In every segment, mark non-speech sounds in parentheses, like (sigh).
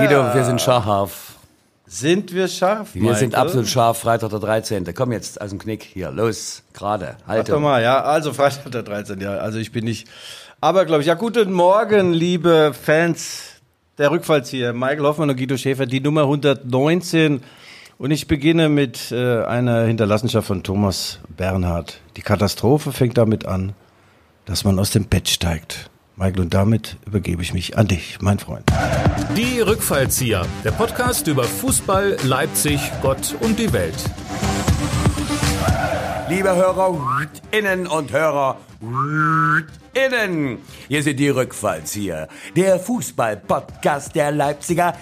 Guido, wir sind scharf. Sind wir scharf? Wir sind absolut scharf. Freitag der 13. Komm jetzt aus dem Knick hier. Los, gerade. Halte. Warte mal, ja. Also Freitag der 13. Ja, also ich bin nicht. Aber glaube ich, ja, guten Morgen, liebe Fans der Rückfallzieher. Michael Hoffmann und Guido Schäfer, die Nummer 119. Und ich beginne mit äh, einer Hinterlassenschaft von Thomas Bernhard. Die Katastrophe fängt damit an, dass man aus dem Bett steigt. Michael, und damit übergebe ich mich an dich, mein Freund. Die Rückfallzieher, der Podcast über Fußball, Leipzig, Gott und die Welt. Liebe Hörerinnen und Hörer, innen. Hier sind die Rückfallzieher, der Fußball-Podcast der Leipziger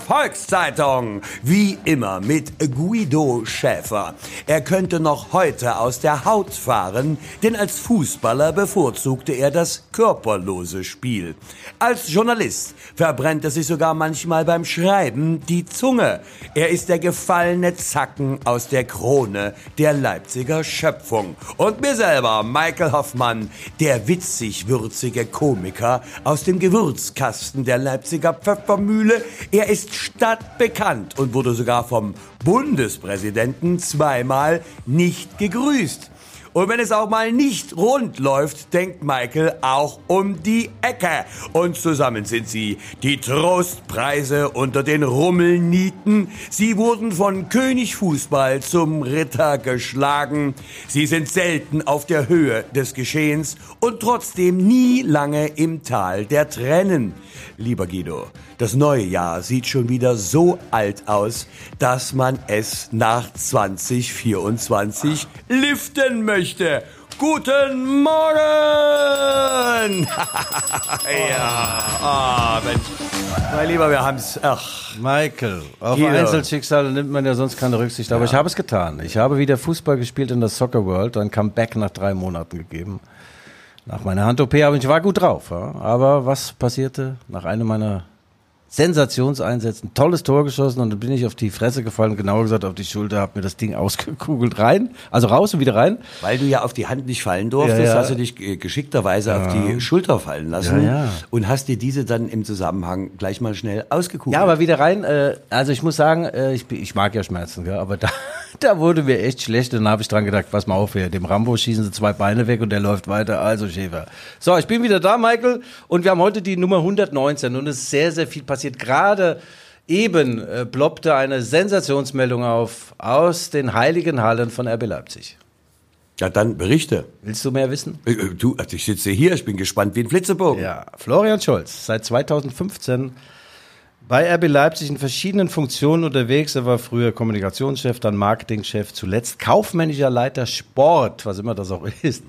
Volkszeitung. Wie immer mit Guido Schäfer. Er könnte noch heute aus der Haut fahren, denn als Fußballer bevorzugte er das körperlose Spiel. Als Journalist verbrennt er sich sogar manchmal beim Schreiben die Zunge. Er ist der gefallene Zacken aus der Krone der Leipziger Schöpfung. Und mir selber, Michael Hoffmann, der witzig-würzige Komiker aus dem Gewürzkasten der Leipziger Pfeffermühle. Er ist stadtbekannt und wurde sogar vom Bundespräsidenten zweimal nicht gegrüßt. Und wenn es auch mal nicht rund läuft, denkt Michael auch um die Ecke. Und zusammen sind sie die Trostpreise unter den Rummelnieten. Sie wurden von König Fußball zum Ritter geschlagen. Sie sind selten auf der Höhe des Geschehens und trotzdem nie lange im Tal der Tränen. Lieber Guido, das neue Jahr sieht schon wieder so alt aus, dass man es nach 2024 liften möchte. Guten Morgen! (laughs) ja, Mensch. Mein Lieber, wir haben's. Ach, Michael, auf Guido. Einzelschicksale nimmt man ja sonst keine Rücksicht, aber ich habe es getan. Ich habe wieder Fußball gespielt in der Soccer World, ein Comeback nach drei Monaten gegeben. Nach meiner Hand-OP, aber ich war gut drauf. Ja. Aber was passierte nach einem meiner Sensationseinsätzen? Tolles Tor geschossen und dann bin ich auf die Fresse gefallen, genauer gesagt auf die Schulter, habe mir das Ding (laughs) ausgekugelt rein, also raus und wieder rein. Weil du ja auf die Hand nicht fallen durftest, Ja, ja. hast du dich äh, geschickterweise auf die Schulter fallen lassen Ja, ja. und hast dir diese dann im Zusammenhang gleich mal schnell ausgekugelt. Ja, aber wieder rein. Äh, also ich muss sagen, äh, ich, ich mag ja Schmerzen, gell? aber (laughs) da, da wurde mir echt schlecht. Und dann habe ich dran gedacht, pass mal auf hier, dem Rambo schießen sie zwei Beine weg und der läuft weiter. Also Schäfer. So, ich bin wieder da, Michael. Und wir haben heute die Nummer 119 und es ist sehr, sehr viel passiert. Gerade eben äh, ploppte eine Sensationsmeldung auf aus den heiligen Hallen von RB Leipzig. ja, dann berichte. Willst du mehr wissen? Äh, äh, Du, also ich sitze hier, ich bin gespannt wie ein Flitzebogen. Ja, Florian Scholz, seit 2015 bei RB Leipzig in verschiedenen Funktionen unterwegs. Er war früher Kommunikationschef, dann Marketingchef, zuletzt kaufmännischer Leiter Sport, was immer das auch (laughs) ist.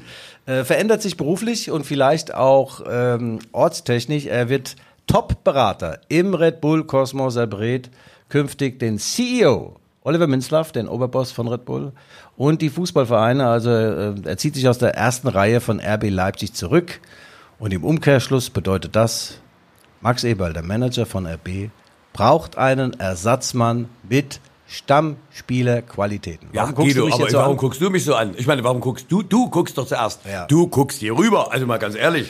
Äh, verändert sich beruflich und vielleicht auch ähm, ortstechnisch. Er wird Top-Berater im Red Bull Kosmos. Berät künftig den CEO Oliver Minzlaff, den Oberboss von Red Bull, und die Fußballvereine. Also äh, er zieht sich aus der ersten Reihe von RB Leipzig zurück. Und im Umkehrschluss bedeutet das, Max Eberl, der Manager von RB, braucht einen Ersatzmann mit Stammspielerqualitäten. Ja, Warum guckst Guido, du mich aber jetzt so warum an? guckst du mich so an? Ich meine, warum guckst du? Du guckst doch zuerst. Ja. Du guckst hier rüber. Also mal ganz ehrlich.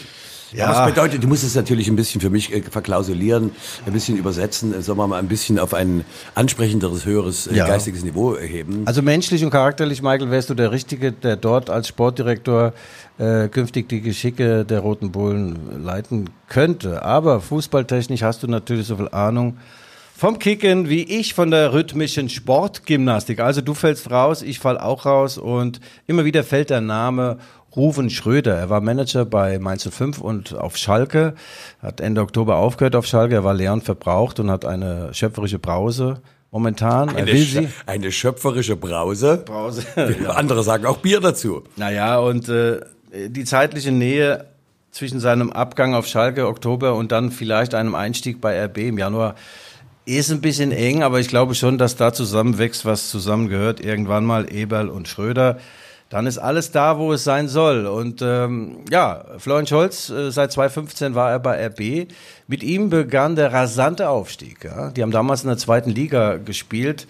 Ja. Was bedeutet, du musst es natürlich ein bisschen für mich äh, verklausulieren, ein bisschen übersetzen, äh, sagen wir mal ein bisschen auf ein ansprechenderes, höheres äh, Ja. geistiges Niveau heben. Also menschlich und charakterlich, Michael, wärst du der Richtige, der dort als Sportdirektor äh, künftig die Geschicke der Roten Bullen leiten könnte. Aber fußballtechnisch hast du natürlich so viel Ahnung vom Kicken wie ich von der rhythmischen Sportgymnastik. Also du fällst raus, ich fall auch raus und immer wieder fällt der Name Ruven Schröder. Er war Manager bei Mainz 05 und auf Schalke, hat Ende Oktober aufgehört auf Schalke. Er war leer und verbraucht und hat eine schöpferische Brause momentan. eine, will sie. eine schöpferische Brause. Brause. (laughs) Andere sagen auch Bier dazu. Naja, und äh, die zeitliche Nähe zwischen seinem Abgang auf Schalke Oktober und dann vielleicht einem Einstieg bei RB im Januar ist ein bisschen eng, aber ich glaube schon, dass da zusammenwächst, was zusammengehört. Irgendwann mal Eberl und Schröder. Dann ist alles da, wo es sein soll. Und ähm, ja, Florian Scholz, äh, seit 2015 war er bei RB. Mit ihm begann der rasante Aufstieg. Ja? Die haben damals in der zweiten Liga gespielt,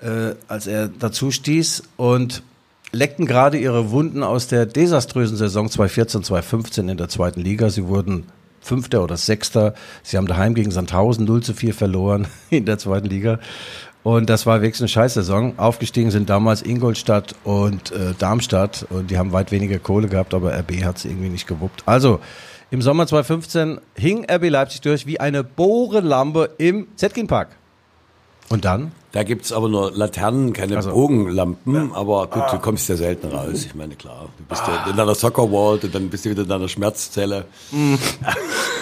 äh, als er dazu stieß. Und leckten gerade ihre Wunden aus der desaströsen Saison 2014, 2015 in der zweiten Liga. Sie wurden Fünfter oder Sechster. Sie haben daheim gegen Sandhausen 0 zu 4 verloren (laughs) in der zweiten Liga. Und das war wirklich eine Scheißsaison. Aufgestiegen sind damals Ingolstadt und äh, Darmstadt und die haben weit weniger Kohle gehabt, aber RB hat es irgendwie nicht gewuppt. Also im Sommer 2015 hing RB Leipzig durch wie eine Bohrenlampe im Zetkin Park. Und dann? Da gibt's aber nur Laternen, keine Also. Bogenlampen, aber gut, du kommst ja selten raus. Ich meine, klar, du bist ja in deiner Soccer World und dann bist du wieder in deiner Schmerzzelle. (laughs)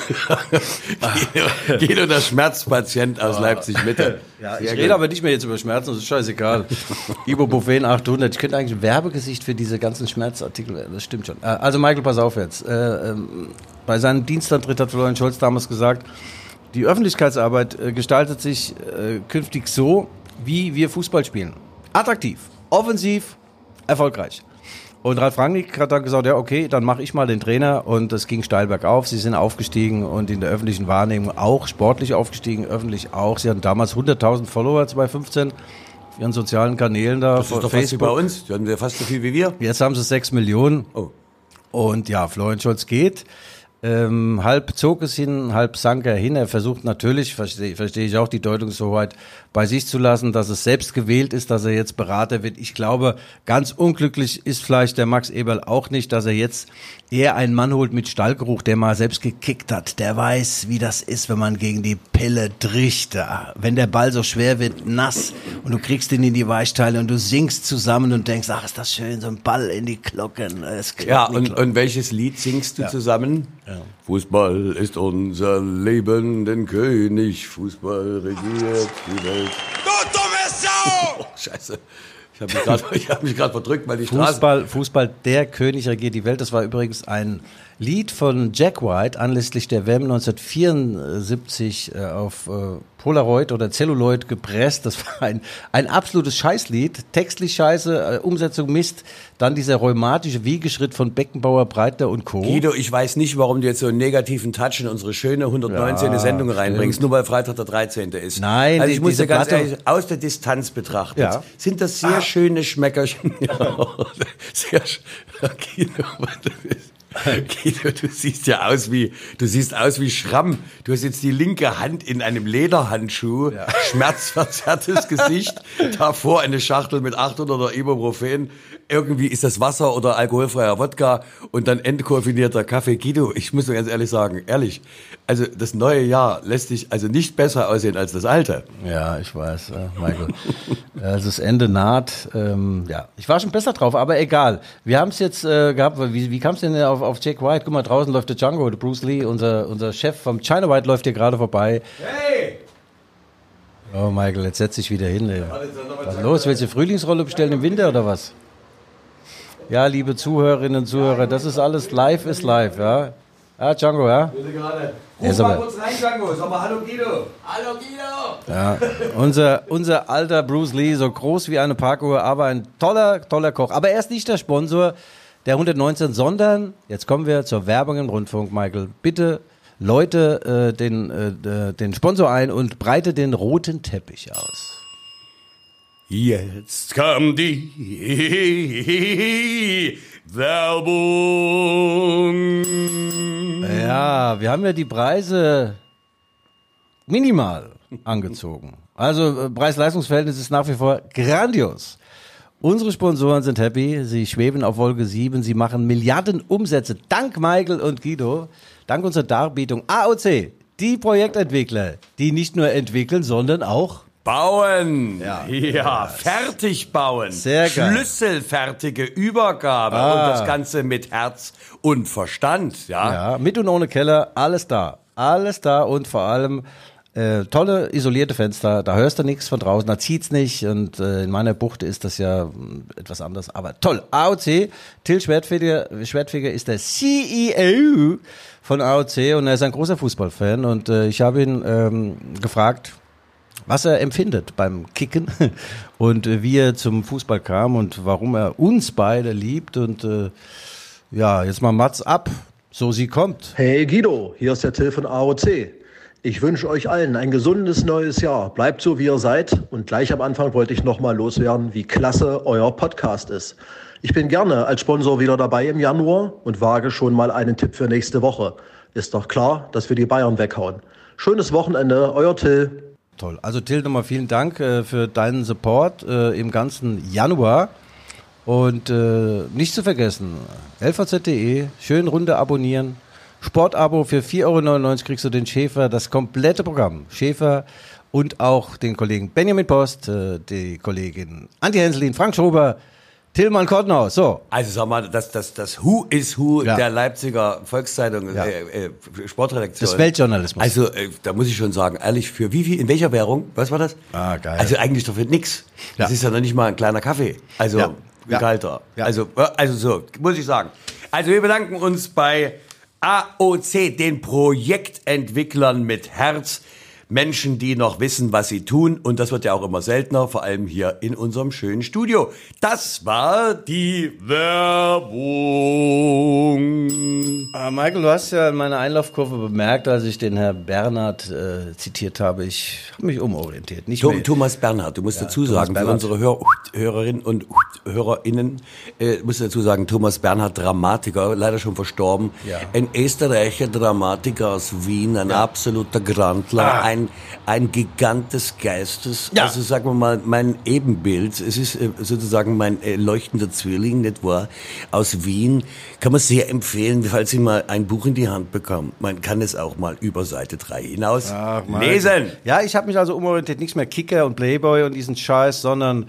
Guido, Guido, der Schmerzpatient aus Leipzig Mitte. Ja, ich rede aber nicht mehr jetzt über Schmerzen, das ist scheißegal. (laughs) Ibuprofen 800, ich könnte eigentlich ein Werbegesicht für diese ganzen Schmerzartikel werden, das stimmt schon. Äh, Also Michael, pass auf jetzt. Äh, ähm, Bei seinem Dienstantritt hat Florian Scholz damals gesagt, die Öffentlichkeitsarbeit äh, gestaltet sich äh, künftig so, wie wir Fußball spielen. Attraktiv, offensiv, erfolgreich. Und Ralf Rangnick hat dann gesagt, ja okay, dann mache ich mal den Trainer und es ging steil bergauf. Sie sind aufgestiegen und in der öffentlichen Wahrnehmung auch sportlich aufgestiegen, öffentlich auch. Sie hatten damals 100.000 Follower 2015 auf ihren sozialen Kanälen da Das ist doch fast wie bei uns. Die hatten wir fast so viel wie wir. Jetzt haben sie 6 Millionen. Oh. Und ja, Florian Scholz geht. Ähm, halb zog es hin, halb sank er hin. Er versucht natürlich, verstehe versteh ich auch, die Deutungshoheit bei sich zu lassen, dass es selbst gewählt ist, dass er jetzt Berater wird. Ich glaube, ganz unglücklich ist vielleicht der Max Eberl auch nicht, dass er jetzt eher einen Mann holt mit Stallgeruch, der mal selbst gekickt hat. Der weiß, wie das ist, wenn man gegen die Pille trichter. Wenn der Ball so schwer wird, nass und du kriegst ihn in die Weichteile und du singst zusammen und denkst, ach, ist das schön, so ein Ball in die Glocken. Ja, und, Glocken. und welches Lied singst du zusammen? Fußball ist unser Leben, denn König Fußball regiert die Welt. Du dumme Sau! (laughs) Oh, scheiße. Ich habe mich gerade (laughs) hab verdrückt, weil die Straße... Fußball, Fußball, der König regiert die Welt. Das war übrigens ein Lied von Jack White anlässlich der WM 1974 äh, auf äh, Polaroid oder Celluloid gepresst. Das war ein, ein absolutes Scheißlied. Textlich scheiße, äh, Umsetzung Mist. Dann dieser rheumatische Wiegeschritt von Beckenbauer, Breitner und Co. Guido, ich weiß nicht, warum du jetzt so einen negativen Touch in unsere schöne 119. Ja, Sendung reinbringst, stimmt. nur weil Freitag der 13. ist. Nein, also ich muss dir ganz Platte- ehrlich, aus der Distanz betrachtet, Ja. sind das sehr schöne Schmeckerchen. (laughs) Ja, sehr (laughs) Guido, (laughs) Guido, du siehst ja aus wie, du siehst aus wie Schramm. Du hast jetzt die linke Hand in einem Lederhandschuh, schmerzverzerrtes (laughs) Gesicht, davor eine Schachtel mit 800er Ibuprofen. Irgendwie ist das Wasser oder alkoholfreier Wodka und dann entkoffinierter Kaffee. Guido, ich muss dir ganz ehrlich sagen, ehrlich, also das neue Jahr lässt dich also nicht besser aussehen als das alte. Ja, ich weiß, äh, Michael. also das Ende naht. Ähm, ja, ich war schon besser drauf, aber egal. Wir haben es jetzt äh, gehabt. Wie, wie kam es denn auf, auf Jack White? Guck mal, draußen läuft der Django, der Bruce Lee, unser, unser Chef vom China White läuft hier gerade vorbei. Hey! Oh, Michael, jetzt setz dich wieder hin. Ey. Was ist los? Willst du Frühlingsrolle bestellen im Winter oder was? Ja, liebe Zuhörerinnen und Zuhörer, das ist alles live ist live, ja. Ja, Django, ja? Er ist aber- rein, Django. Sag mal Hallo Guido. Ja, unser, unser alter Bruce Lee, so groß wie eine Parkuhr, aber ein toller, toller Koch. Aber er ist nicht der Sponsor der 119, sondern, jetzt kommen wir zur Werbung im Rundfunk, Michael. Bitte Leute äh, den, äh, den Sponsor ein und breite den roten Teppich aus. Jetzt kam die Werbung. Ja, wir haben ja die Preise minimal angezogen. Also äh, Preis-Leistungs-Verhältnis ist nach wie vor grandios. Unsere Sponsoren sind happy, sie schweben auf Wolke 7, sie machen Milliarden Umsätze. Dank Michael und Guido, dank unserer Darbietung AOC, die Projektentwickler, die nicht nur entwickeln, sondern auch Bauen. Ja. ja, fertig bauen. Sehr geil. Schlüsselfertige Übergabe Ah. und das Ganze mit Herz und Verstand. Ja. Ja, mit und ohne Keller, alles da. Alles da und vor allem äh, tolle isolierte Fenster. Da hörst du nichts von draußen, da zieht's nicht. Und äh, in meiner Bucht ist das ja mh, etwas anders. Aber toll. AOC, Till Schwertfeger, Schwertfeger ist der CEO von AOC und er ist ein großer Fußballfan. Und äh, ich habe ihn ähm, gefragt, was er empfindet beim Kicken (laughs) und äh, wie er zum Fußball kam und warum er uns beide liebt. Und äh, ja, jetzt mal Mats ab, so sie kommt. Hey Guido, hier ist der Till von AOC. Ich wünsche euch allen ein gesundes neues Jahr. Bleibt so, wie ihr seid. Und gleich am Anfang wollte ich nochmal loswerden, wie klasse euer Podcast ist. Ich bin gerne als Sponsor wieder dabei im Januar und wage schon mal einen Tipp für nächste Woche. Ist doch klar, dass wir die Bayern weghauen. Schönes Wochenende, euer Till. Toll. Also Till, nochmal vielen Dank äh, für deinen Support äh, im ganzen Januar. Und äh, nicht zu vergessen, lvz.de, schön Runde abonnieren. Sportabo für 4,99 Euro kriegst du den Schäfer, das komplette Programm. Schäfer und auch den Kollegen Benjamin Post, äh, die Kollegin Antje Henselin, Frank Schrober, Tillmann Kortenhaus. So. Also sag mal, das, das, das Who is Who Ja. der Leipziger Volkszeitung, Ja. äh, äh, Sportredaktion. Das Weltjournalismus. Also äh, da muss ich schon sagen, ehrlich, für wie viel, in welcher Währung, was war das? Ah, geil. Also eigentlich doch für nix. Das Ja. ist ja noch nicht mal ein kleiner Kaffee. Also ein kalter. Also, äh, also so, muss ich sagen. Also wir bedanken uns bei AOC, den Projektentwicklern mit Herz. Menschen, die noch wissen, was sie tun. Und das wird ja auch immer seltener, vor allem hier in unserem schönen Studio. Das war die Werbung. Ah, Michael, du hast ja in meiner Einlaufkurve bemerkt, als ich den Herr Bernhard äh, zitiert habe, ich habe mich umorientiert. Nicht Tom. Thomas Bernhard, du musst dazu Thomas sagen, für unsere Hör Hörerinnen und HörerInnen, äh, musst du dazu sagen, Thomas Bernhard, Dramatiker, leider schon verstorben, Ja. ein österreichischer Dramatiker aus Wien, ein absoluter Grandler, ein, ein Gigant des Geistes. Ja. also sagen wir mal, mein Ebenbild, es ist äh, sozusagen mein äh, leuchtender Zwilling, nicht wahr, aus Wien, kann man sehr empfehlen, falls Sie mal ein Buch in die Hand bekommen. Man kann es auch mal über Seite 3 hinaus Ach, lesen. Ja, ich habe mich also umorientiert, nichts mehr Kicker und Playboy und diesen Scheiß, sondern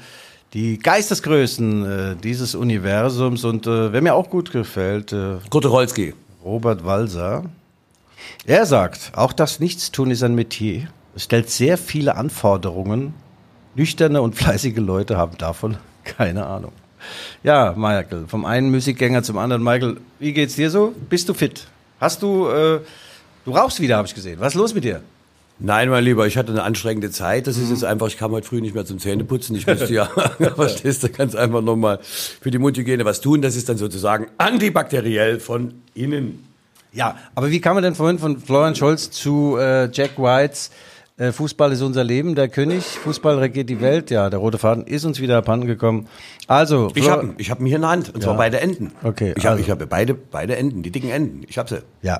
die Geistesgrößen äh, dieses Universums und äh, wer mir auch gut gefällt, äh, Kurt Rolski. Robert Walser. Er sagt, auch das Nichtstun ist ein Metier. Es stellt sehr viele Anforderungen. Nüchterne und fleißige Leute haben davon (laughs) keine Ahnung. Ja, Michael, vom einen Musikgänger zum anderen. Michael, wie geht's dir so? Bist du fit? Hast du, äh, du rauchst wieder, habe ich gesehen. Was ist los mit dir? Nein, mein Lieber, ich hatte eine anstrengende Zeit. Das Mhm. ist jetzt einfach, ich kam heute früh nicht mehr zum Zähneputzen. Ich musste ja, (laughs) (laughs) verstehst du, ganz einfach nochmal für die Mundhygiene was tun. Das ist dann sozusagen antibakteriell von innen. Ja, aber wie kam man denn vorhin von Florian Scholz zu äh, Jack Whites äh, Fußball ist unser Leben, der König, Fußball regiert die Welt? Ja, der rote Faden ist uns wieder abhanden gekommen. Also, Ich habe ich hab ihn hier in der Hand, und zwar Ja. beide Enden. Okay, Ich habe also. hab beide, beide Enden, die dicken Enden. Ich habe sie. Ja,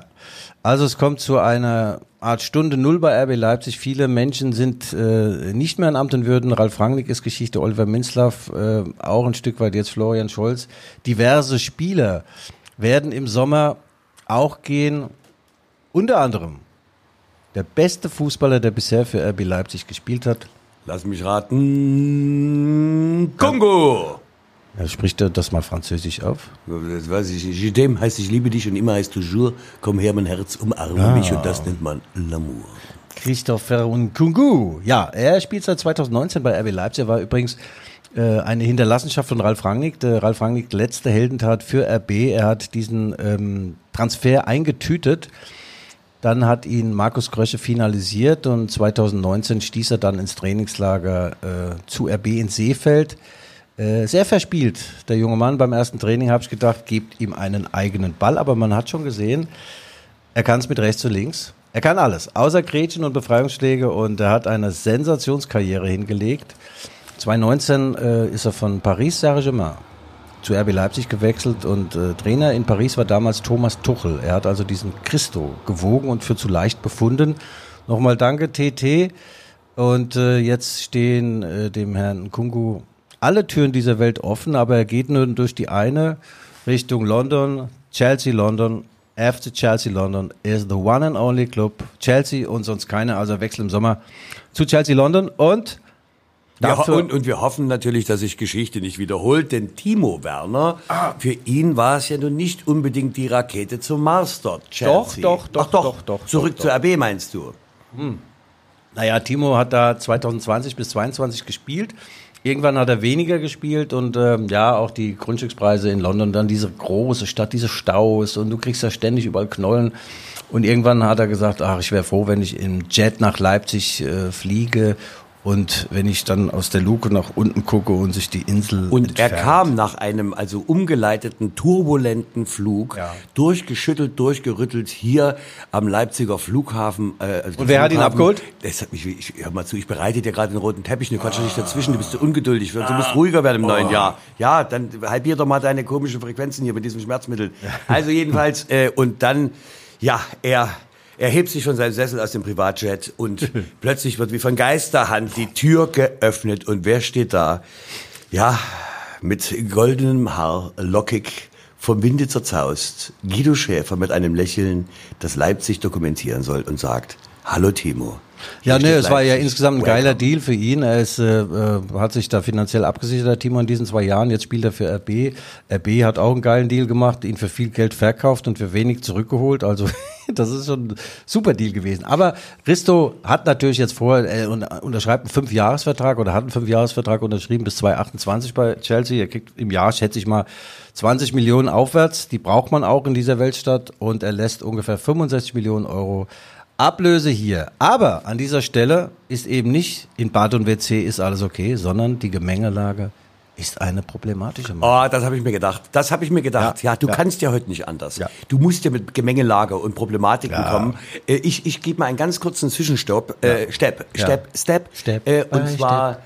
also es kommt zu einer Art Stunde Null bei RB Leipzig. Viele Menschen sind äh, nicht mehr in Amt und Würden. Ralf Rangnick ist Geschichte, Oliver Minzlaff äh, auch ein Stück weit, jetzt Florian Scholz. Diverse Spieler werden im Sommer auch gehen. Unter anderem der beste Fußballer, der bisher für RB Leipzig gespielt hat. Lass mich raten. Kongo! Ja, spricht er das mal französisch auf? Das weiß ich nicht. Dem heißt ich liebe dich und immer heißt toujours, komm her, mein Herz, umarme mich und das nennt man L'amour. Christopher Nkungu. Ja, er spielt seit 2019 bei RB Leipzig. Er war übrigens eine Hinterlassenschaft von Ralf Rangnick. Der Ralf Rangnick letzte Heldentat für RB. Er hat diesen ähm, Transfer eingetütet. Dann hat ihn Markus Krösche finalisiert und 2019 stieß er dann ins Trainingslager äh, zu RB in Seefeld. Äh, sehr verspielt. Der junge Mann beim ersten Training, habe ich gedacht, gibt ihm einen eigenen Ball. Aber man hat schon gesehen, er kann es mit rechts und links. Er kann alles, außer Gretchen und Befreiungsschläge und er hat eine Sensationskarriere hingelegt. 2019 äh, ist er von Paris Saint-Germain zu RB Leipzig gewechselt und äh, Trainer in Paris war damals Thomas Tuchel. Er hat also diesen Christo gewogen und für zu leicht befunden. Nochmal danke TT und äh, jetzt stehen äh, dem Herrn Kungu alle Türen dieser Welt offen, aber er geht nur durch die eine Richtung London, Chelsea London. After Chelsea London is the one and only club. Chelsea und sonst keine, also wechselt im Sommer zu Chelsea London und dafür, und, und wir hoffen natürlich, dass sich Geschichte nicht wiederholt, denn Timo Werner, Ah. für ihn war es ja nun nicht unbedingt die Rakete zum Mars dort, Chelsea. doch, doch, Ach, doch, doch, doch, Zurück doch, zur RB meinst du? Naja, Timo hat da 2020 bis 2022 gespielt. Irgendwann hat er weniger gespielt und ähm, ja, auch die Grundstückspreise in London, dann diese große Stadt, diese Staus und du kriegst da ständig überall Knollen. Und irgendwann hat er gesagt, ach, ich wäre froh, wenn ich im Jet nach Leipzig äh, fliege und wenn ich dann aus der Luke nach unten gucke und sich die Insel Und er entfernt. kam nach einem also umgeleiteten, turbulenten Flug, Ja. durchgeschüttelt, durchgerüttelt hier am Leipziger Flughafen. Äh, also Und wer hat ihn Flughafen. abgeholt? Das hat mich, ich, hör mal zu, ich bereite dir gerade den roten Teppich, du quatsch doch nicht dazwischen, du bist so ungeduldig, du musst ruhiger werden im neuen Jahr. Ja, dann halbier doch mal deine komischen Frequenzen hier mit diesem Schmerzmittel. Also jedenfalls, äh, und dann, Ja, er, er hebt sich von seinem Sessel aus dem Privatjet und (laughs) plötzlich wird wie von Geisterhand die Tür geöffnet und wer steht da? Ja, mit goldenem Haar, lockig, vom Winde zerzaust, Guido Schäfer mit einem Lächeln, das Leipzig dokumentieren soll und sagt, Hallo Timo. Ja, steht es war ja insgesamt ein Welcome. geiler Deal für ihn. Er ist, äh, äh, hat sich da finanziell abgesichert, der Timo, in diesen zwei Jahren. Jetzt spielt er für RB. RB hat auch einen geilen Deal gemacht, ihn für viel Geld verkauft und für wenig zurückgeholt. Also (laughs) das ist schon ein super Deal gewesen. Aber Risto hat natürlich jetzt vor, er unter- unterschreibt einen Fünfjahresvertrag oder hat einen Fünfjahresvertrag unterschrieben bis 2028 bei Chelsea. Er kriegt im Jahr, schätze ich mal, 20 Millionen aufwärts. Die braucht man auch in dieser Weltstadt. Und er lässt ungefähr 65 Millionen Euro Ablöse hier. Aber an dieser Stelle ist eben nicht in Bad und WC ist alles okay, sondern die Gemengelage ist eine problematische. Oh, das habe ich mir gedacht. Das habe ich mir gedacht. Ja, Ja, du ja. kannst ja heute nicht anders. Ja. Du musst ja mit Gemengelage und Problematiken kommen. Äh, Ich, ich gebe mal einen ganz kurzen Zwischenstopp. Äh, Step. Step, Step. Step Äh, und zwar,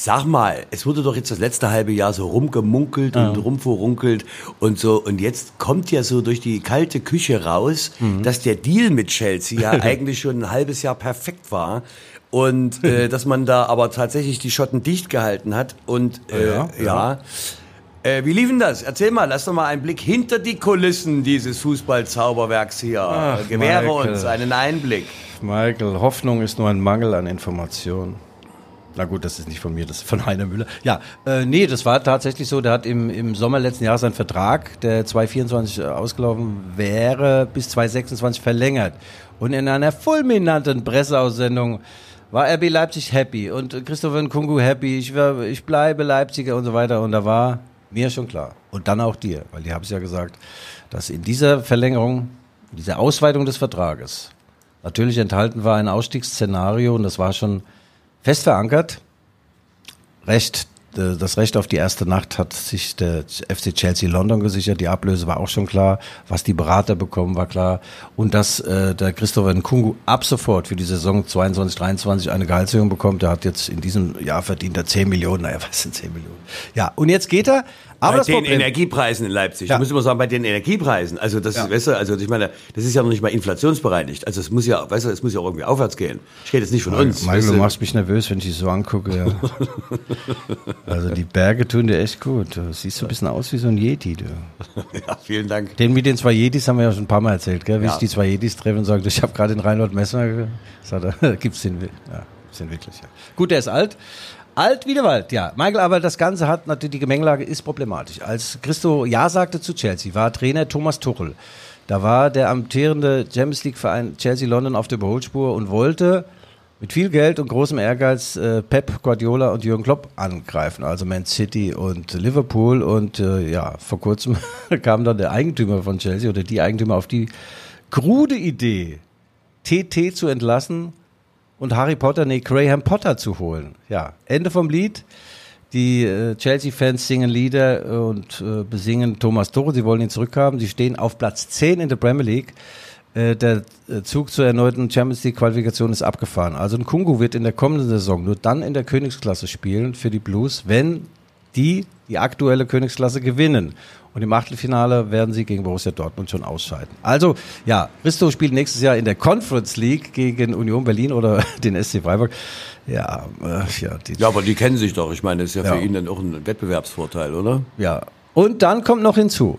sag mal, es wurde doch jetzt das letzte halbe Jahr so rumgemunkelt und rumverrunkelt und so. Und jetzt kommt ja so durch die kalte Küche raus, Mhm. dass der Deal mit Chelsea ja (laughs) eigentlich schon ein halbes Jahr perfekt war. Und äh, (laughs) dass man da aber tatsächlich die Schotten dicht gehalten hat. Und äh, Ja, ja, ja. Äh, wie lief denn das? Erzähl mal, lass doch mal einen Blick hinter die Kulissen dieses Fußballzauberwerks hier. Ach, Gewähre Michael. uns einen Einblick. Michael, Hoffnung ist nur ein Mangel an Information. Na gut, das ist nicht von mir, das ist von Heiner Müller. Ja, äh, nee, das war tatsächlich so. Der hat im, im Sommer letzten Jahres seinen Vertrag, der 2024 ausgelaufen wäre, bis 2026 verlängert. Und in einer fulminanten Presseaussendung war RB Leipzig happy und Christopher Nkungu happy. Ich, war, ich bleibe Leipziger und so weiter. Und da war mir schon klar. Und dann auch dir, weil die haben es ja gesagt, dass in dieser Verlängerung, dieser Ausweitung des Vertrages, natürlich enthalten war ein Ausstiegsszenario und das war schon fest verankert. Recht, äh, das Recht auf die erste Nacht hat sich der FC Chelsea London gesichert. Die Ablöse war auch schon klar. Was die Berater bekommen, war klar. Und dass äh, der Christopher Nkungu ab sofort für die Saison 22, 23 eine Gehaltserhöhung bekommt. Der hat jetzt in diesem Jahr verdient er 10 Millionen. Naja, (laughs) was sind 10 Millionen? Ja, und jetzt geht er. Aber bei den Problem, Energiepreisen in Leipzig. Ja. Ich muss immer sagen, bei den Energiepreisen. Also das ist, weißt du, also ich meine, das ist ja noch nicht mal inflationsbereinigt. Also es muss ja, weißt du, es muss ja auch irgendwie aufwärts gehen. Ich rede jetzt nicht von uns. Michael, weißt du du. machst mich nervös, wenn ich dich so angucke. Ja. (laughs) also die Berge tun dir echt gut. Du siehst so ein bisschen aus wie so ein Yeti. Du. (laughs) ja, vielen Dank. Den mit den zwei Yetis haben wir ja schon ein paar Mal erzählt, gell? wie Ja. ich die zwei Yetis treffe und sage, ich habe gerade den Reinhold Messner. Sagt er, (laughs) gibt's den, ja, gibt's den wirklich, ja. Gut, der ist alt. Alt wie der Wald, ja. Michael, aber das Ganze hat natürlich, die Gemengelage ist problematisch. Als Christo Ja sagte zu Chelsea, war Trainer Thomas Tuchel. Da war der amtierende Champions League Verein Chelsea London auf der Überholspur und wollte mit viel Geld und großem Ehrgeiz äh, Pep Guardiola und Jürgen Klopp angreifen, also Man City und Liverpool. Und äh, ja, vor kurzem (laughs) kam dann der Eigentümer von Chelsea oder die Eigentümer auf die krude Idee, TT zu entlassen und Harry Potter, nee, Graham Potter zu holen. Ja, Ende vom Lied. Die äh, Chelsea-Fans singen Lieder und äh, besingen Thomas Tuchel. Sie wollen ihn zurückhaben. Sie stehen auf Platz 10 in der Premier League. Äh, der äh, Zug zur erneuten Champions League-Qualifikation ist abgefahren. Also ein Kungu wird in der kommenden Saison nur dann in der Königsklasse spielen für die Blues, wenn die die aktuelle Königsklasse gewinnen. Und im Achtelfinale werden sie gegen Borussia Dortmund schon ausscheiden. Also, ja, Risto spielt nächstes Jahr in der Conference League gegen Union Berlin oder (laughs) den SC Freiburg. Ja, äh, ja, die, Ja, aber die kennen sich doch. Ich meine, das ist ja, Ja. für ihn dann auch ein Wettbewerbsvorteil, oder? Ja. Und dann kommt noch hinzu.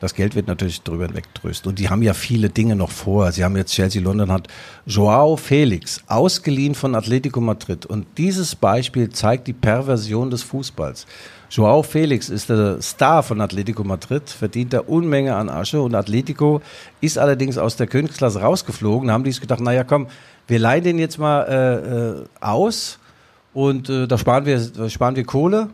Das Geld wird natürlich drüber hinwegtrösten. Und die haben ja viele Dinge noch vor. Sie haben jetzt Chelsea London hat Joao Felix ausgeliehen von Atletico Madrid. Und dieses Beispiel zeigt die Perversion des Fußballs. Joao Felix ist der Star von Atletico Madrid, verdient da Unmenge an Asche und Atletico ist allerdings aus der Königsklasse rausgeflogen. Da haben die sich gedacht, naja komm, wir leihen den jetzt mal äh, äh, aus und äh, da sparen wir, da sparen wir Kohle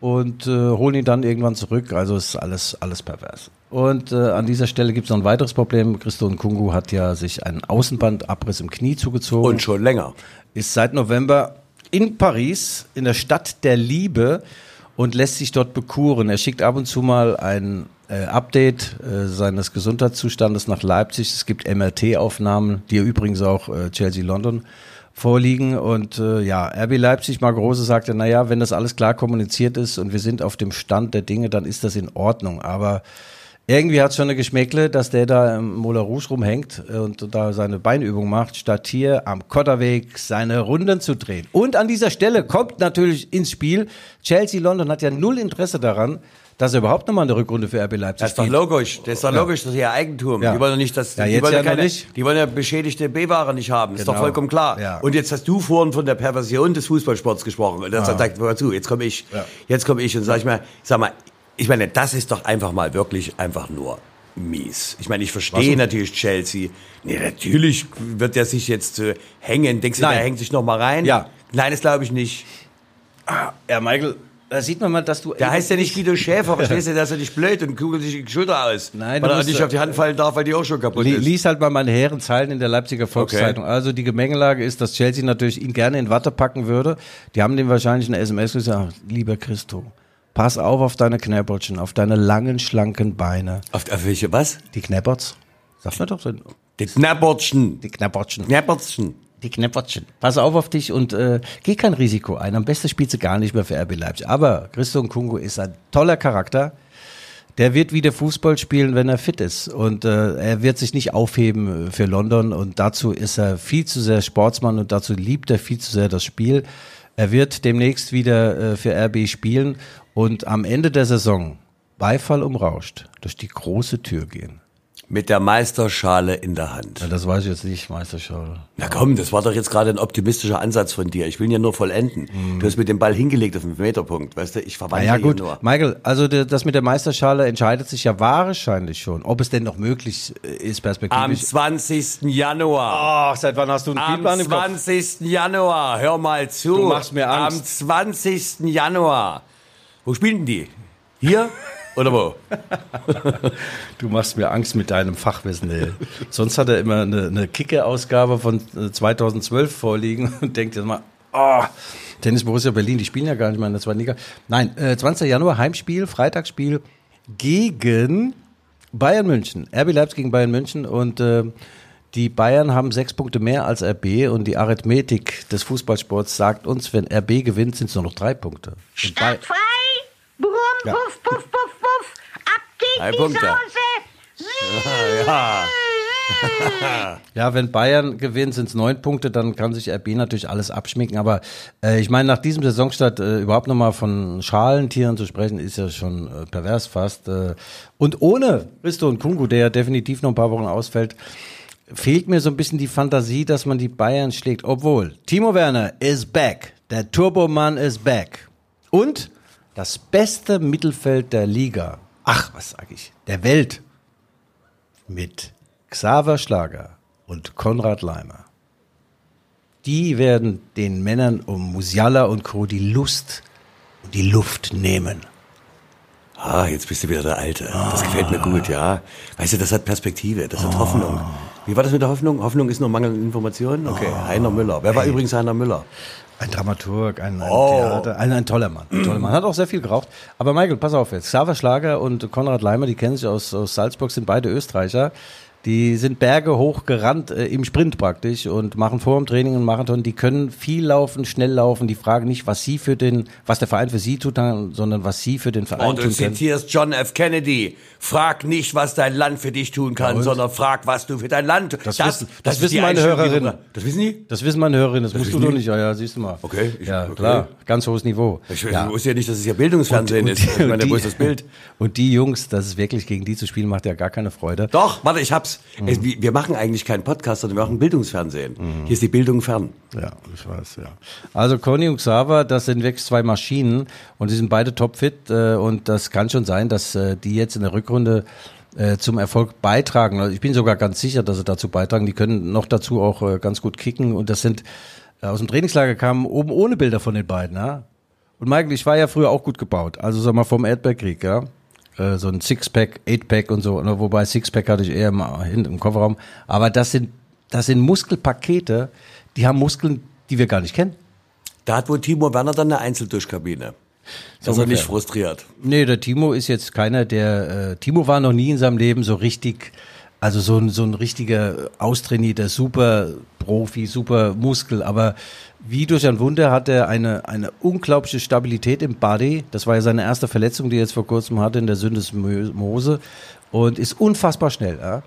und äh, holen ihn dann irgendwann zurück. Also ist alles, alles pervers. Und äh, an dieser Stelle gibt es noch ein weiteres Problem. Christo Nkungu hat ja sich einen Außenbandabriss im Knie zugezogen. Und schon länger. ist seit November in Paris, in der Stadt der Liebe und lässt sich dort bekuren. Er schickt ab und zu mal ein äh, Update äh, seines Gesundheitszustandes nach Leipzig. Es gibt MRT-Aufnahmen, die übrigens auch äh, Chelsea London vorliegen. Und äh, ja, RB Leipzig, Marc Rose sagte, naja, wenn das alles klar kommuniziert ist und wir sind auf dem Stand der Dinge, dann ist das in Ordnung. Aber irgendwie hat es schon eine Geschmäckle, dass der da im Moulin Rouge rumhängt äh, und da seine Beinübung macht, statt hier am Kotterweg seine Runden zu drehen. Und an dieser Stelle kommt natürlich ins Spiel, Chelsea London hat ja null Interesse daran, dass er überhaupt nochmal eine Rückrunde für RB Leipzig Das ist doch logisch. Das ist doch logisch, das ist ihr Eigentum. Ja. Die wollen ja nicht, dass, Ja, die wollen ja ja keine, nicht. die wollen ja beschädigte B-Ware nicht haben. Ist doch Genau. vollkommen klar. Ja. Und jetzt hast du vorhin von der Perversion des Fußballsports gesprochen. Und das sagt, hör zu, jetzt komme ich. Ja. Jetzt komme ich und sag ich mal, sag mal, ich meine, das ist doch einfach mal wirklich einfach nur mies. Ich meine, ich verstehe natürlich Chelsea. Nee, natürlich wird der sich jetzt äh, hängen. Denkst du, Nein. der hängt sich noch mal rein? Ja. Nein, das glaube ich nicht. Ja, Michael, da sieht man mal, dass du. Der heißt ja nicht Guido Schäfer, (laughs) verstehst du, der ist ja nicht blöd und kugelt sich die Schulter aus. Nein, weil du er musst- nicht auf die Hand fallen darf, weil die auch schon kaputt Li ist. lies halt mal meine Herrenzeilen in der Leipziger Volkszeitung. Also die Gemengelage ist, dass Chelsea natürlich ihn gerne in Watte packen würde. Die haben dem wahrscheinlich eine SMS gesagt, lieber Christo, pass auf auf deine Knäppertchen, auf deine langen, schlanken Beine. Auf, auf welche, was? Die Knäpperts? Sag mir doch so. Die Knappertschen. Die Knäppertchen. Knappertschen. Die Knäppertchen. Pass auf auf dich und äh, geh kein Risiko ein. Am besten spielst du gar nicht mehr für RB Leipzig. Aber Christo Nkunku ist ein toller Charakter. Der wird wieder Fußball spielen, wenn er fit ist. Und äh, er wird sich nicht aufheben für London. Und dazu ist er viel zu sehr Sportsmann und dazu liebt er viel zu sehr das Spiel. Er wird demnächst wieder äh, für RB spielen und am Ende der Saison Beifall umrauscht durch die große Tür gehen. Mit der Meisterschale in der Hand. Ja, das weiß ich jetzt nicht, Meisterschale. Na komm, das war doch jetzt gerade ein optimistischer Ansatz von dir. Ich will ihn ja nur vollenden. Du hast mit dem Ball hingelegt auf den Meterpunkt, weißt du? Ich Na verwandle ja hier gut, nur. Michael, also das mit der Meisterschale entscheidet sich ja wahrscheinlich schon, ob es denn noch möglich äh, ist Am perspektivisch. 20. Januar. Ach, seit wann hast du einen Am Spielplan im Kopf? 20. Januar, hör mal zu. Du machst mir Angst. Am 20. Januar. Wo spielen die? Hier oder wo? (laughs) Du machst mir Angst mit deinem Fachwissen, ey. Sonst hat er immer eine, eine Kicker-Ausgabe von äh, 2012 vorliegen und denkt jetzt mal, oh, Tennis Borussia Berlin, die spielen ja gar nicht mehr in der zweiten Liga. Nein, äh, 20. Januar, Heimspiel, Freitagsspiel gegen Bayern München. RB Leipzig gegen Bayern München und äh, die Bayern haben sechs Punkte mehr als RB und die Arithmetik des Fußballsports sagt uns, wenn RB gewinnt, sind es nur noch drei Punkte. Und Ja. puff, puff, puff, puff! Ab geht Drei die Punkte. Sause! (laughs) Ja. Ja, wenn Bayern gewinnt, sind es neun Punkte, dann kann sich RB natürlich alles abschminken. Aber äh, ich meine, nach diesem Saisonstart äh, überhaupt nochmal von Schalentieren zu sprechen, ist ja schon äh, pervers fast. Äh, und ohne Risto und Kungu, der ja definitiv noch ein paar Wochen ausfällt, fehlt mir so ein bisschen die Fantasie, dass man die Bayern schlägt. Obwohl, Timo Werner is back. Der Turbomann is back. Und das beste Mittelfeld der Liga. Ach, was sag ich? Der Welt. Mit Xaver Schlager und Konrad Leimer. Die werden den Männern um Musiala und Co. die Lust und die Luft nehmen. Ah, jetzt bist du wieder der Alte. Das gefällt mir gut, ja. Weißt du, das hat Perspektive, das hat Hoffnung. Wie war das mit der Hoffnung? Hoffnung ist nur Mangel an Informationen? Okay, Heiner Müller. Wer war übrigens Heiner Müller? Ein Dramaturg, ein, ein Oh. Theater, ein, ein toller Mann. Ein toller Mann. Hat auch sehr viel geraucht. Aber Michael, pass auf jetzt. Xaver Schlager und Konrad Leimer, die kennen sich aus, aus Salzburg, sind beide Österreicher. Die sind Berge hoch gerannt, äh, im Sprint praktisch und machen vor dem Training einen Marathon. Die können viel laufen, schnell laufen. Die fragen nicht, was sie für den, was der Verein für sie tut, sondern was sie für den Verein Und du tun können. zitierst John F. Kennedy. Frag nicht, was dein Land für dich tun kann, und? sondern frag, was du für dein Land tust. Das wissen- das ist wissen meine Hörerinnen. du- Das wissen die? Das wissen meine Hörerinnen, das, musst du doch nicht. Ja, ja, siehst du mal. Okay, ich- ja, okay. klar, ganz hohes Niveau. Ich ja. wusste ja nicht, dass es ja Bildungsfernsehen ist. Ich meine, die, wo ist das Bild? Und die Jungs, das ist wirklich gegen die zu spielen, macht ja gar keine Freude. Doch, warte, ich hab's. Mhm. Es- Wir machen eigentlich keinen Podcast, sondern wir machen Bildungsfernsehen. Hier ist die Bildung fern. Ja, ich weiß, ja. Also Conny und Xaver, das sind wirklich zwei Maschinen und die sind beide topfit äh, und das kann schon sein, dass äh, die jetzt in der Rückrunde äh, zum Erfolg beitragen. Also ich bin sogar ganz sicher, dass sie dazu beitragen. Die können noch dazu auch äh, ganz gut kicken und das sind äh, aus dem Trainingslager kamen oben ohne Bilder von den beiden, ja. Und Michael, ich war ja früher auch gut gebaut, also sag mal vom Erdbeerkrieg, ja. Äh, So ein Sixpack, Eightpack und so, ne, wobei Sixpack hatte ich eher im, hinten im Kofferraum. Aber das sind, das sind Muskelpakete, die haben Muskeln, die wir gar nicht kennen. Da hat wohl Timo Werner dann eine Einzelduschkabine. Dass er nicht frustriert. Nee, der Timo ist jetzt keiner, der, äh, Timo war noch nie in seinem Leben so richtig Also so ein, so ein richtiger austrainierter Super-Profi, Super-Muskel. Aber wie durch ein Wunder hat er eine, eine unglaubliche Stabilität im Body. Das war ja seine erste Verletzung, die er jetzt vor kurzem hatte in der Syndesmose. Und ist unfassbar schnell. Ja?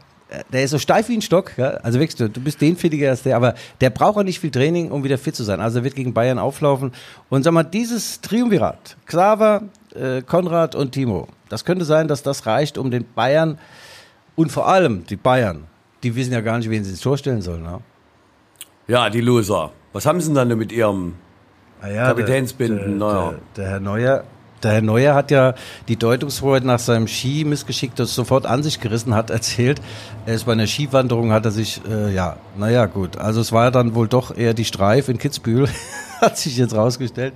Der ist so steif wie ein Stock. Ja? Also wirklich, du, bist denfittiger als der. Aber der braucht auch nicht viel Training, um wieder fit zu sein. Also er wird gegen Bayern auflaufen. Und sag mal, dieses Triumvirat, Xaver, äh, Konrad und Timo, das könnte sein, dass das reicht, um den Bayern und vor allem die Bayern, die wissen ja gar nicht, wen sie ins Tor stellen sollen. Ne? Ja, die Loser. Was haben sie denn dann mit ihrem Ah ja, Kapitänsbinden, der, der, Neuer. Der, der Herr Neuer. Der Herr Neuer hat ja die Deutungshoheit nach seinem Ski-Missgeschick das sofort an sich gerissen, hat erzählt, er ist bei einer Skiwanderung, hat er sich, äh, ja, naja, gut. Also es war ja dann wohl doch eher die Streif in Kitzbühel, (laughs) hat sich jetzt rausgestellt,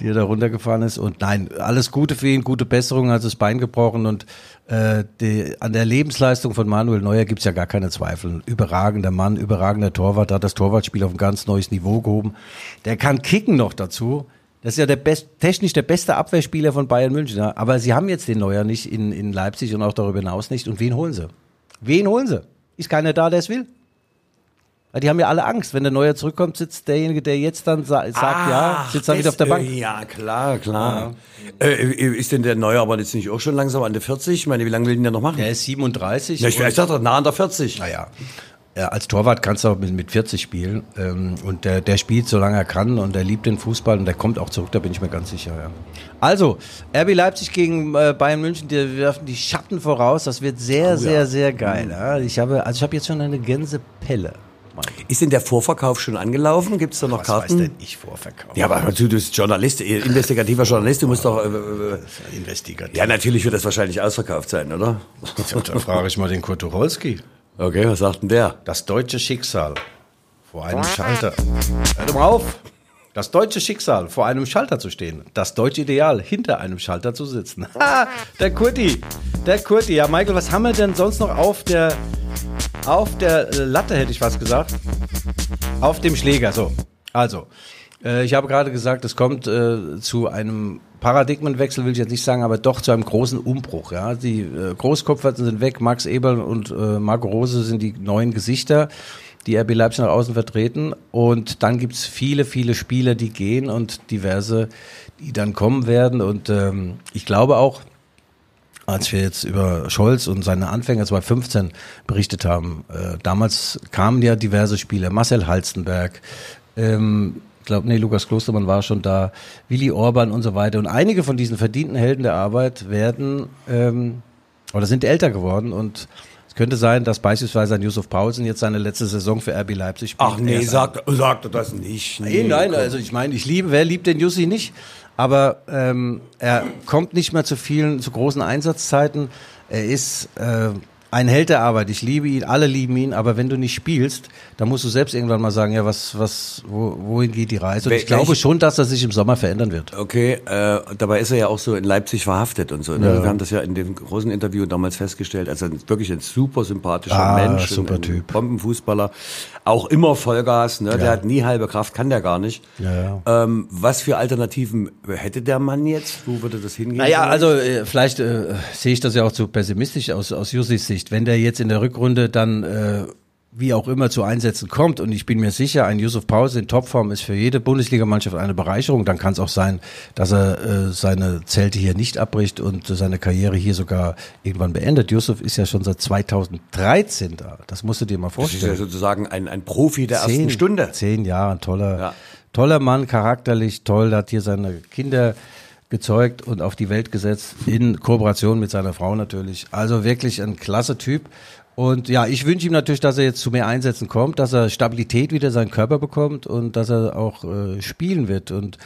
die er da runtergefahren ist. Und nein, alles Gute für ihn, gute Besserung, hat das Bein gebrochen und äh, die, an der Lebensleistung von Manuel Neuer gibt's ja gar keine Zweifel. Überragender Mann, überragender Torwart, hat das Torwartspiel auf ein ganz neues Niveau gehoben. Der kann kicken noch dazu. Das ist ja der best, technisch der beste Abwehrspieler von Bayern München. Ja. Aber sie haben jetzt den Neuer nicht in, in Leipzig und auch darüber hinaus nicht. Und wen holen sie? Wen holen sie? Ist keiner da, der es will? Weil die haben ja alle Angst. Wenn der Neuer zurückkommt, sitzt derjenige, der jetzt dann sa sagt ja, sitzt dann wieder auf der Bank. äh, Ja, klar, klar. Äh, ist denn der Neuer aber jetzt nicht auch schon langsam an der 40? Ich meine, wie lange will denn der noch machen? Der ist 37. ja, ich, ich sag doch, nah an der 40. Naja. Ja, als Torwart kannst du auch mit, mit 40 spielen. Ähm, und der, der spielt, solange er kann. Und er liebt den Fußball. Und der kommt auch zurück, da bin ich mir ganz sicher. Ja. Also, RB Leipzig gegen äh, Bayern München, die werfen die Schatten voraus. Das wird sehr, sehr, sehr geil. Ja. Ich habe, also ich habe jetzt schon eine Gänsepelle. Ist denn der Vorverkauf schon angelaufen? Gibt es da noch Was Karten? weiß denn ich Vorverkauf? Ja, aber du bist Journalist, äh, investigativer Journalist, du musst doch. Äh, äh, Investigativ. ja, natürlich wird das wahrscheinlich ausverkauft sein, oder? Da frage ich mal den Kurt Tucholsky. Okay, was sagt denn der? Das deutsche Schicksal vor einem Schalter. Hör doch mal auf! Das deutsche Schicksal vor einem Schalter zu stehen. Das deutsche Ideal hinter einem Schalter zu sitzen. (laughs) Ha, der Kurti. Der Kurti. Ja, Michael, was haben wir denn sonst noch auf der auf der Latte, hätte ich was gesagt? Auf dem Schläger, so. Also, äh, ich habe gerade gesagt, es kommt äh, zu einem Paradigmenwechsel, will ich jetzt nicht sagen, aber doch zu einem großen Umbruch. Ja, Die äh, Großkopferten sind weg, Max Eberl und äh, Marco Rose sind die neuen Gesichter, die RB Leipzig nach außen vertreten. Und dann gibt's viele, viele Spieler, die gehen und diverse, die dann kommen werden. Und ähm, ich glaube auch, als wir jetzt über Scholz und seine Anfänge 2015 berichtet haben, äh, damals kamen ja diverse Spieler, Marcel Halstenberg, ähm, ich glaube, nee, Lukas Klostermann war schon da, Willi Orban und so weiter. Und einige von diesen verdienten Helden der Arbeit werden ähm, oder sind älter geworden und es könnte sein, dass beispielsweise ein Yusuf Paulsen jetzt seine letzte Saison für RB Leipzig spielt. Ach nee, Er ist sag, sag doch das nicht. Nee, nein, also ich meine, ich liebe, wer liebt den Jussi nicht? Aber ähm, er kommt nicht mehr zu vielen, zu großen Einsatzzeiten. Er ist äh, ein Held der Arbeit. Ich liebe ihn, alle lieben ihn. Aber wenn du nicht spielst, dann musst du selbst irgendwann mal sagen, ja, was, was, wo, wohin geht die Reise? Und ich glaube schon, dass das sich im Sommer verändern wird. Okay, äh, dabei ist er ja auch so in Leipzig verhaftet und so. Ne? Ja. Wir haben das ja in dem großen Interview damals festgestellt. Also wirklich ein super sympathischer Ah, Mensch, super ein, Typ. Bombenfußballer, auch immer Vollgas. Ne? Der hat nie halbe Kraft, kann der gar nicht. Ja, Ähm, was für Alternativen hätte der Mann jetzt? Wo würde das hingehen? Naja, also äh, vielleicht äh, sehe ich das ja auch zu pessimistisch aus, aus Jussis Sicht. Wenn der jetzt in der Rückrunde dann äh, wie auch immer zu Einsätzen kommt und ich bin mir sicher, ein Yusuf Pause in Topform ist für jede Bundesligamannschaft eine Bereicherung, dann kann es auch sein, dass er äh, seine Zelte hier nicht abbricht und äh, seine Karriere hier sogar irgendwann beendet. Yusuf ist ja schon seit 2013 da. Das musst du dir mal das ist ja vorstellen. sozusagen ein, ein Profi der ersten Stunde. Zehn Jahre, ein toller, Ja. toller Mann, charakterlich toll, der hat hier seine Kinder gezeugt und auf die Welt gesetzt, in Kooperation mit seiner Frau natürlich. Also wirklich ein klasse Typ. Und ja, ich wünsche ihm natürlich, dass er jetzt zu mehr Einsätzen kommt, dass er Stabilität wieder in seinen Körper bekommt und dass er auch äh, spielen wird. Und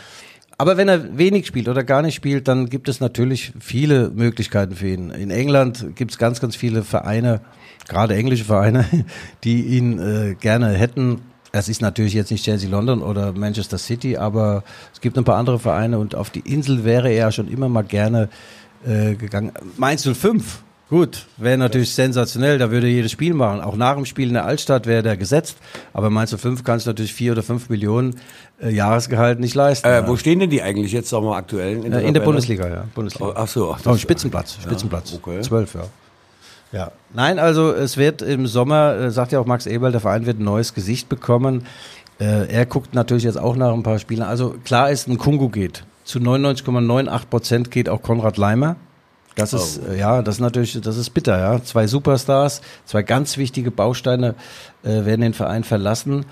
aber wenn er wenig spielt oder gar nicht spielt, dann gibt es natürlich viele Möglichkeiten für ihn. In England gibt es ganz, ganz viele Vereine, gerade englische Vereine, (laughs) die ihn äh, gerne hätten. Es ist natürlich jetzt nicht Chelsea London oder Manchester City, aber es gibt ein paar andere Vereine und auf die Insel wäre er schon immer mal gerne äh, gegangen. Mainz 05, gut, wäre natürlich sensationell, da würde er jedes Spiel machen. Auch nach dem Spiel in der Altstadt wäre der gesetzt, aber Mainz 05 kannst du natürlich vier oder fünf Millionen äh, Jahresgehalt nicht leisten. Äh, ja. Wo stehen denn die eigentlich jetzt, sagen wir aktuell? Äh, in der Tabelle? Bundesliga, ja. Bundesliga. Oh, ach so, ach, Oh, das- Spitzenplatz, Spitzenplatz. okay. Zwölf, ja. Ja. Nein, also es wird im Sommer, äh, sagt ja auch Max Eberl, der Verein wird ein neues Gesicht bekommen. Äh, er guckt natürlich jetzt auch nach ein paar Spielern. Also klar ist, ein Kungu geht. Zu 99,98 Prozent geht auch Konrad Leimer. Das ist, äh, ja, das ist natürlich, das ist bitter, ja. Zwei Superstars, zwei ganz wichtige Bausteine äh, werden den Verein verlassen.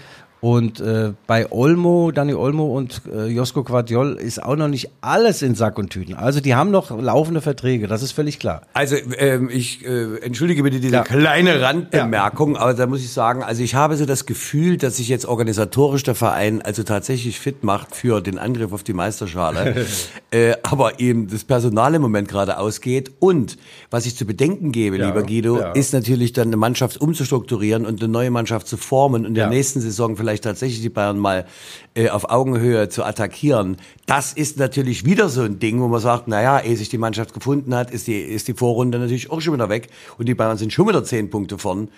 Und äh, bei Olmo, Dani Olmo und äh, Josko Quadjol ist auch noch nicht alles in Sack und Tüten. Also die haben noch laufende Verträge, das ist völlig klar. Also ähm, ich äh, entschuldige bitte diese Ja. kleine Randbemerkung, aber da muss ich sagen, also ich habe so das Gefühl, dass sich jetzt organisatorisch der Verein also tatsächlich fit macht für den Angriff auf die Meisterschale, (laughs) äh, aber eben das Personal im Moment gerade ausgeht und was ich zu bedenken gebe, Ja, lieber Guido, ja. ist natürlich dann eine Mannschaft umzustrukturieren und eine neue Mannschaft zu formen und in der Ja. nächsten Saison vielleicht tatsächlich die Bayern mal äh, auf Augenhöhe zu attackieren. Das ist natürlich wieder so ein Ding, wo man sagt, naja, ehe sich die Mannschaft gefunden hat, ist die, ist die Vorrunde natürlich auch schon wieder weg und die Bayern sind schon wieder zehn Punkte vorn.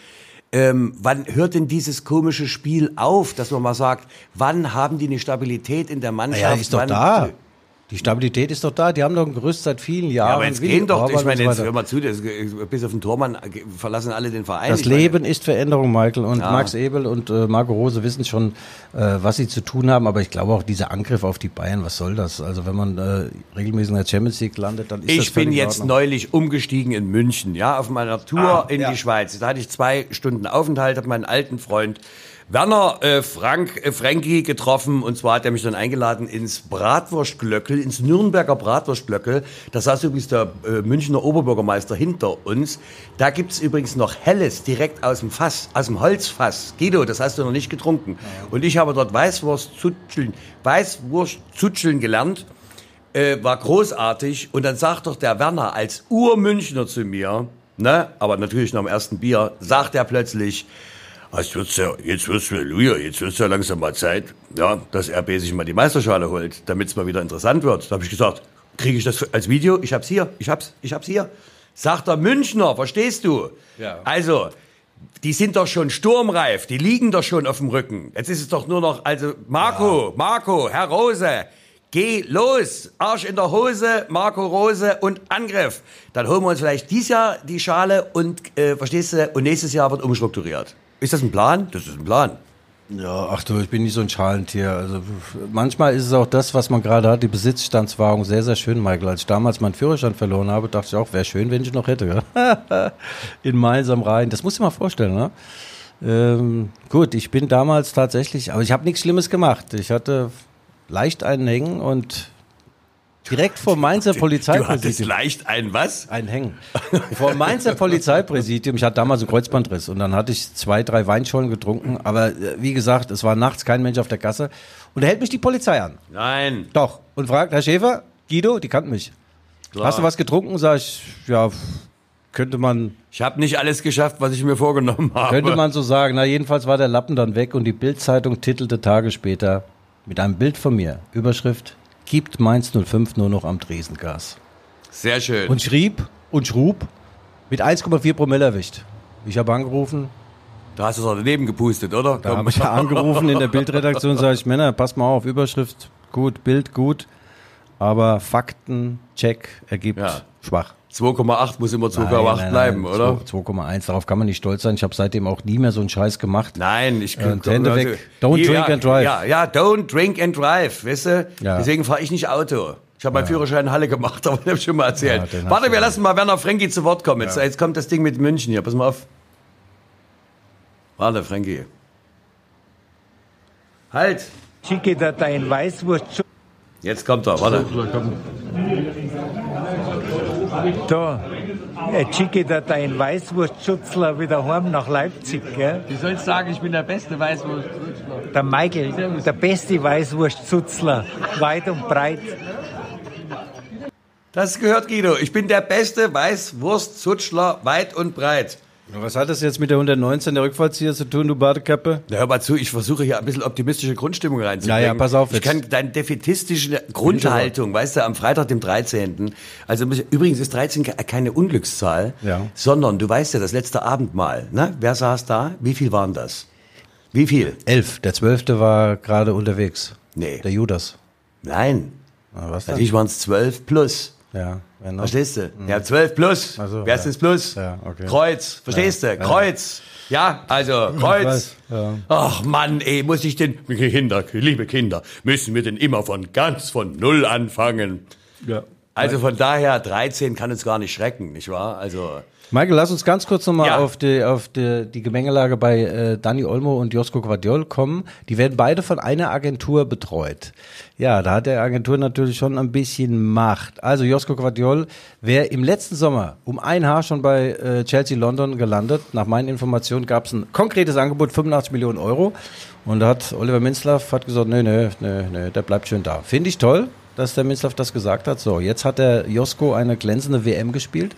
Ähm, wann hört denn dieses komische Spiel auf, dass man mal sagt, wann haben die eine Stabilität in der Mannschaft? Ja, ist doch wann, da. Die Stabilität ist doch da. Die haben doch ein Gerüst seit vielen Jahren. Ja, aber jetzt gehen doch, ich meine, jetzt hör mal zu, das, bis auf den Tormann äh, verlassen alle den Verein. Das Ich meine, Leben ist Veränderung, Michael. Und Ja. Max Ebel und äh, Marco Rose wissen schon, äh, was sie zu tun haben. Aber ich glaube auch, dieser Angriff auf die Bayern, was soll das? Also wenn man äh, regelmäßig in der Champions League landet, dann ist das Ich bin jetzt neulich umgestiegen in München, ja, auf meiner Tour Ah, in ja. die Schweiz. Da hatte ich zwei Stunden Aufenthalt, habe meinen alten Freund Werner äh, Frank äh, Frankie getroffen und zwar hat er mich dann eingeladen ins Bratwurstglöckel, ins Nürnberger Bratwurstglöckel. Da saß übrigens der äh, Münchner Oberbürgermeister hinter uns. Da gibt's übrigens noch Helles direkt aus dem Fass, aus dem Holzfass. Guido, das hast du noch nicht getrunken. Und ich habe dort Weißwurstzutscheln, Weißwurstzutscheln gelernt äh, war großartig. Und dann sagt doch der Werner als Urmünchner zu mir, ne, aber natürlich noch am ersten Bier, sagt er plötzlich, "Ah, jetzt wird's ja, jetzt wird's Halleluja, jetzt wird's ja langsam mal Zeit, ja, dass RB sich mal die Meisterschale holt, damit's mal wieder interessant wird. Da habe ich gesagt, kriege ich das als Video? Ich hab's hier, ich hab's, ich hab's hier. Sagt der Münchner, verstehst du? Ja. Also, die sind doch schon sturmreif, die liegen doch schon auf dem Rücken. Jetzt ist es doch nur noch, also Marco, Marco, Herr Rose, geh los, Arsch in der Hose, Marco Rose und Angriff. Dann holen wir uns vielleicht dieses Jahr die Schale und, äh, verstehst du, und nächstes Jahr wird umstrukturiert. Ist das ein Plan? Das ist ein Plan. Ja, ach du, ich bin nicht so ein Schalentier. Also manchmal ist es auch das, was man gerade hat, die Besitzstandswahrung, sehr, sehr schön, Michael. Als ich damals meinen Führerschein verloren habe, dachte ich auch, wäre schön, wenn ich noch hätte. (laughs) In Mainz am Rhein. Das musst du dir mal vorstellen, ne? Ähm, gut, ich bin damals tatsächlich, aber ich habe nichts Schlimmes gemacht. Ich hatte leicht einen Hängen und direkt vor Mainzer Du hattest Polizeipräsidium. leicht ein was? Ein Hängen. Vor Mainzer Polizeipräsidium. Ich hatte damals einen Kreuzbandriss und dann hatte ich zwei, drei Weinschollen getrunken. Aber äh, wie gesagt, es war nachts kein Mensch auf der Gasse. Und da hält mich die Polizei an. Nein. Doch. Und fragt, Herr Schäfer, Guido, die kannten mich. Klar. Hast du was getrunken? Sag ich, ja, könnte man, Ich habe nicht alles geschafft, was ich mir vorgenommen habe. könnte man so sagen. Na, jedenfalls war der Lappen dann weg und die Bildzeitung titelte Tage später mit einem Bild von mir. Überschrift, gibt Mainz 05 nur noch am Dresengas. Sehr schön. Und schrieb und schrub mit 1,4 Promille erwischt. Ich habe angerufen, da hast du es auch daneben gepustet, oder? da habe ich angerufen in der Bildredaktion, sage ich, Männer, passt mal auf, Überschrift gut, Bild gut, aber Fakten, Check, ergibt Ja. schwach. 2,8 muss immer 2,8 Nein, nein, bleiben, nein, oder? 2,1, darauf kann man nicht stolz sein. Ich habe seitdem auch nie mehr so einen Scheiß gemacht. Nein, ich Und Hände weg. Don't ja, drink and drive. Ja, ja, don't drink and drive, weißt du? Ja. Deswegen fahre ich nicht Auto. Ich habe meinen Führerschein in Halle gemacht, (laughs) aber den habe ich schon mal erzählt. Warte, wir lassen mal Werner Frenkie zu Wort kommen. Jetzt, jetzt kommt das Ding mit München hier. Pass mal auf. Warte, Frenkie. Halt! Schicke da dein Weißwurst Jetzt kommt er, warte. Da. Äh, schicke da dein Weißwurstschutzler wieder heim nach Leipzig, gell? Du sollst sagen, ich bin der beste Weißwurst. Der Michael, der beste Weißwurstschutzler, weit und breit. Das gehört Guido. Ich bin der beste Weißwurstzutschler weit und breit. Was hat das jetzt mit der 119 der Rückfallzieher zu tun, du Badekappe? Na, hör mal zu, ich versuche hier ein bisschen optimistische Grundstimmung reinzubringen. Ja, ja, pass auf Ich jetzt. kann deine defetistische Grundhaltung, weißt du, am Freitag, dem 13. Also übrigens ist 13 ke- keine Unglückszahl, Ja. sondern du weißt ja, das letzte Abendmahl, ne? Wer saß da? Wie viel waren das? Wie viel? Elf. Der zwölfte war gerade unterwegs. Nee. Der Judas. Nein. Na, was denn? Natürlich waren es 12 plus. Ja, wer noch? Verstehst du? Ja, 12 plus. Ach so, Wer ist ja. ins Plus? Ja, okay. Kreuz. Verstehst du? Kreuz. Ja, also Kreuz. ja. Ach Mann, ey, muss ich denn, Kinder, liebe Kinder, müssen wir denn immer von ganz von Null anfangen? Ja. Also von daher, 13 kann uns gar nicht schrecken, nicht wahr? Also, Michael, lass uns ganz kurz nochmal Ja. auf, die, auf die, die Gemengelage bei äh, Dani Olmo und Josko Guardiol kommen. Die werden beide von einer Agentur betreut. Ja, da hat der Agentur natürlich schon ein bisschen Macht. Also Josko Guardiol wäre im letzten Sommer um ein Haar schon bei äh, Chelsea London gelandet. Nach meinen Informationen gab es ein konkretes Angebot, 85 Millionen Euro. Und da hat Oliver Minzlaff hat gesagt, nee, nee, nee, nee, der bleibt schön da. Finde ich toll, dass der Minzlaff das gesagt hat. So, jetzt hat der Josko eine glänzende WM gespielt.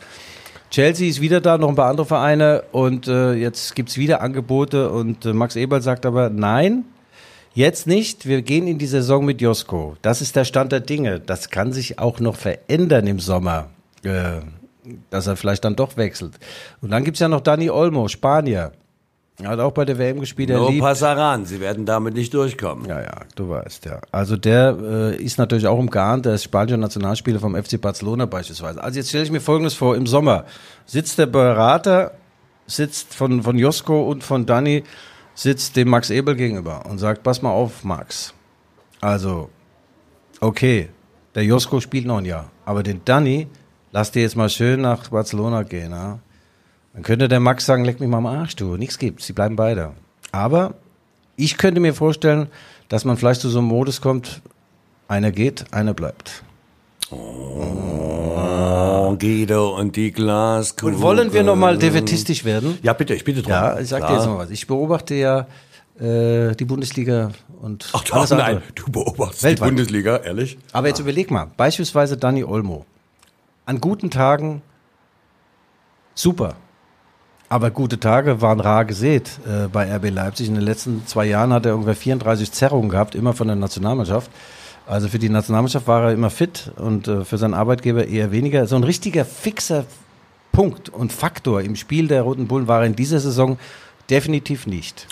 Chelsea ist wieder da, noch ein paar andere Vereine und äh, jetzt gibt's wieder Angebote und äh, Max Eberl sagt aber nein, jetzt nicht, wir gehen in die Saison mit Josko. Das ist der Stand der Dinge. Das kann sich auch noch verändern im Sommer, äh, dass er vielleicht dann doch wechselt. Und dann gibt's ja noch Dani Olmo, Spanier. Er hat auch bei der WM gespielt, no Passaran, sie werden damit nicht durchkommen. ja, ja, du weißt, ja. Also der äh, ist natürlich auch umgarnt, der ist spanischer Nationalspieler vom FC Barcelona beispielsweise. Also jetzt stelle ich mir Folgendes vor, im Sommer sitzt der Berater, sitzt von, von Josko und von Dani, sitzt dem Max Ebel gegenüber und sagt, pass mal auf, Max. Also, okay, der Josko spielt noch ein Jahr, aber den Dani, lass dir jetzt mal schön nach Barcelona gehen, ja? Dann könnte der Max sagen, leck mich mal am Arsch, du, nichts gibt's, sie bleiben beide. Aber ich könnte mir vorstellen, dass man vielleicht zu so einem Modus kommt, einer geht, einer bleibt. Oh, Guido und die Glaskugel. Und wollen wir nochmal defetistisch werden? Ja, bitte, ich bitte drum. Ja, ich sag dir Klar. jetzt mal was. Ich beobachte ja äh, die Bundesliga und Ach, alles nein, andere. du beobachtest Weltweit. die Bundesliga, ehrlich? Aber jetzt überleg mal, beispielsweise Dani Olmo. An guten Tagen super. Aber gute Tage waren rar gesät äh, bei RB Leipzig. In den letzten zwei Jahren hat er ungefähr 34 Zerrungen gehabt, immer von der Nationalmannschaft. Also für die Nationalmannschaft war er immer fit und äh, für seinen Arbeitgeber eher weniger. So ein richtiger fixer Punkt und Faktor im Spiel der Roten Bullen war er in dieser Saison definitiv nicht.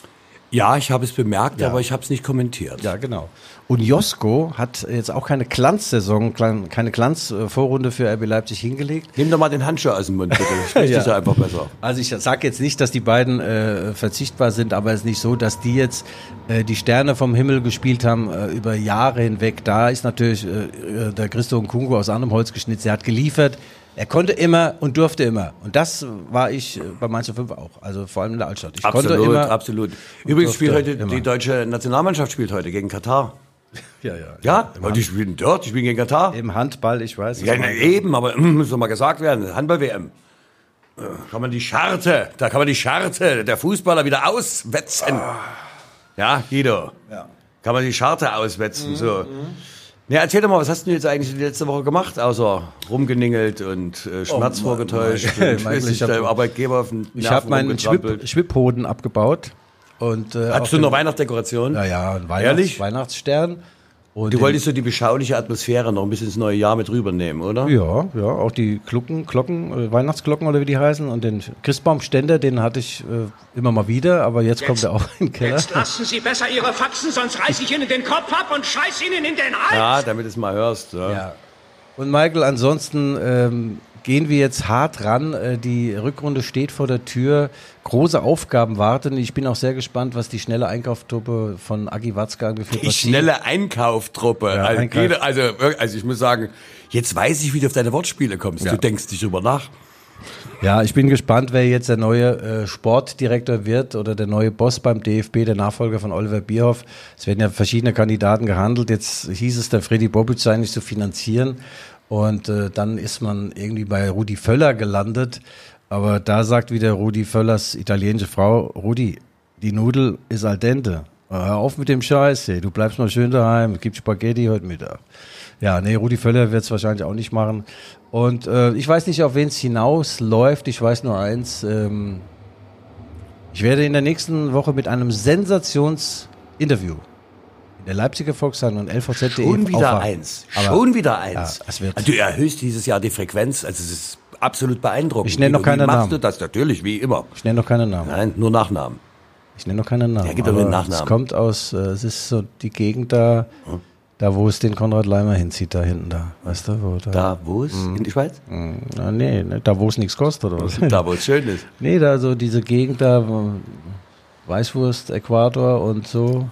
Ja, ich habe es bemerkt, Ja. aber ich habe es nicht kommentiert. Ja, genau. Und Josko hat jetzt auch keine Glanzsaison, keine Glanzvorrunde für RB Leipzig hingelegt. Nimm doch mal den Handschuh aus dem Mund, bitte. Sprich (laughs) Ja. dich da einfach besser. Also ich sage jetzt nicht, dass die beiden äh, verzichtbar sind, aber es ist nicht so, dass die jetzt äh, die Sterne vom Himmel gespielt haben äh, über Jahre hinweg. Da ist natürlich äh, äh, der Christo Nkunku aus anderem Holz geschnitzt. Er hat geliefert. Er konnte immer und durfte immer. Und das war ich äh, bei Mainz 5 auch. Also vor allem in der Altstadt. Ich konnte Absolut, immer. absolut. Übrigens spielt heute, immer. die deutsche Nationalmannschaft spielt heute gegen Katar. (laughs) Ja, ja. Ja? Und die spielen dort, die spielen gegen Katar. Im Handball, ich weiß. Ja, na, eben, aber mm, muss doch mal gesagt werden, Handball-WM. Äh, Kann man die Scharte, da kann man die Scharte der Fußballer wieder auswetzen. Ja, Guido. Ja. Kann man die Scharte auswetzen, so. Ja, erzähl doch mal, was hast du jetzt eigentlich die letzte Woche gemacht, außer rumgeningelt und äh, Schmerz vorgetäuscht Michael, und (laughs) Michael, sich ich hab- Arbeitgeber auf den Ich habe meinen? Schwipp, Schwipphoden abgebaut. Und, äh, Hattest du noch Weihnachtsdekoration? Ja, ja, ein Weihnachts Ehrlich? Weihnachtsstern. Und Du wolltest so die beschauliche Atmosphäre noch ein bisschen ins neue Jahr mit rübernehmen, oder? Ja, ja, auch die Glocken, Glocken, äh, Weihnachtsglocken oder wie die heißen und den Christbaumständer, den hatte ich äh, immer mal wieder, aber jetzt, kommt er auch in den Keller. Jetzt lassen Sie besser Ihre Faxen, sonst reiß ich Ihnen den Kopf ab und scheiß Ihnen in den Hals. Ja, damit du es mal hörst. Ja. Ja. Und Michael, ansonsten ähm, gehen wir jetzt hart ran. Äh, die Rückrunde steht vor der Tür. Große Aufgaben warten. Ich bin auch sehr gespannt, was die schnelle Einkaufstruppe von Agi Watzke angeführt Die was sie- schnelle Einkaufstruppe. Ja, also, Einkauf. jede- also, also ich muss sagen, jetzt weiß ich, wie du auf deine Wortspiele kommst. Ja. Du denkst nicht drüber nach. Ja, ich bin gespannt, wer jetzt der neue äh, Sportdirektor wird oder der neue Boss beim DFB, der Nachfolger von Oliver Bierhoff. Es werden ja verschiedene Kandidaten gehandelt. Jetzt hieß es, der Freddy Bobic sei nicht zu finanzieren. Und äh, dann ist man irgendwie bei Rudi Völler gelandet. Aber da sagt wieder Rudi Völlers italienische Frau, Rudi, die Nudel ist al dente. Hör auf mit dem Scheiß, ey. du bleibst mal schön daheim, es gibt Spaghetti heute Mittag. Ja, nee, Rudi Völler wird es wahrscheinlich auch nicht machen. Und äh, ich weiß nicht, auf wen es hinausläuft. Ich weiß nur eins. Ähm, ich werde in der nächsten Woche mit einem Sensationsinterview in der Leipziger Volkszeitung und LVZ.de Schon wieder aufwachen. eins. Aber- Schon wieder eins. Ja, Also du erhöhst dieses Jahr die Frequenz. Also es ist absolut beeindruckend. Ich nenn noch keine Wie machst Namen. du das? Natürlich, wie immer. Ich nenne noch keinen Namen. Nein, nur Nachnamen. Ich nenne noch keinen Namen. Ja, gib doch aber den Nachnamen. Es kommt aus, äh, es ist so die Gegend da, Da, wo es den Konrad Leimer hinzieht, da hinten da. Weißt du, wo da? Da, wo es? In die Schweiz? Na, nee, ne, da, wo es nichts kostet, oder was? Da, wo es schön ist. Nee, da so diese Gegend da, Weißwurst, Äquator und so.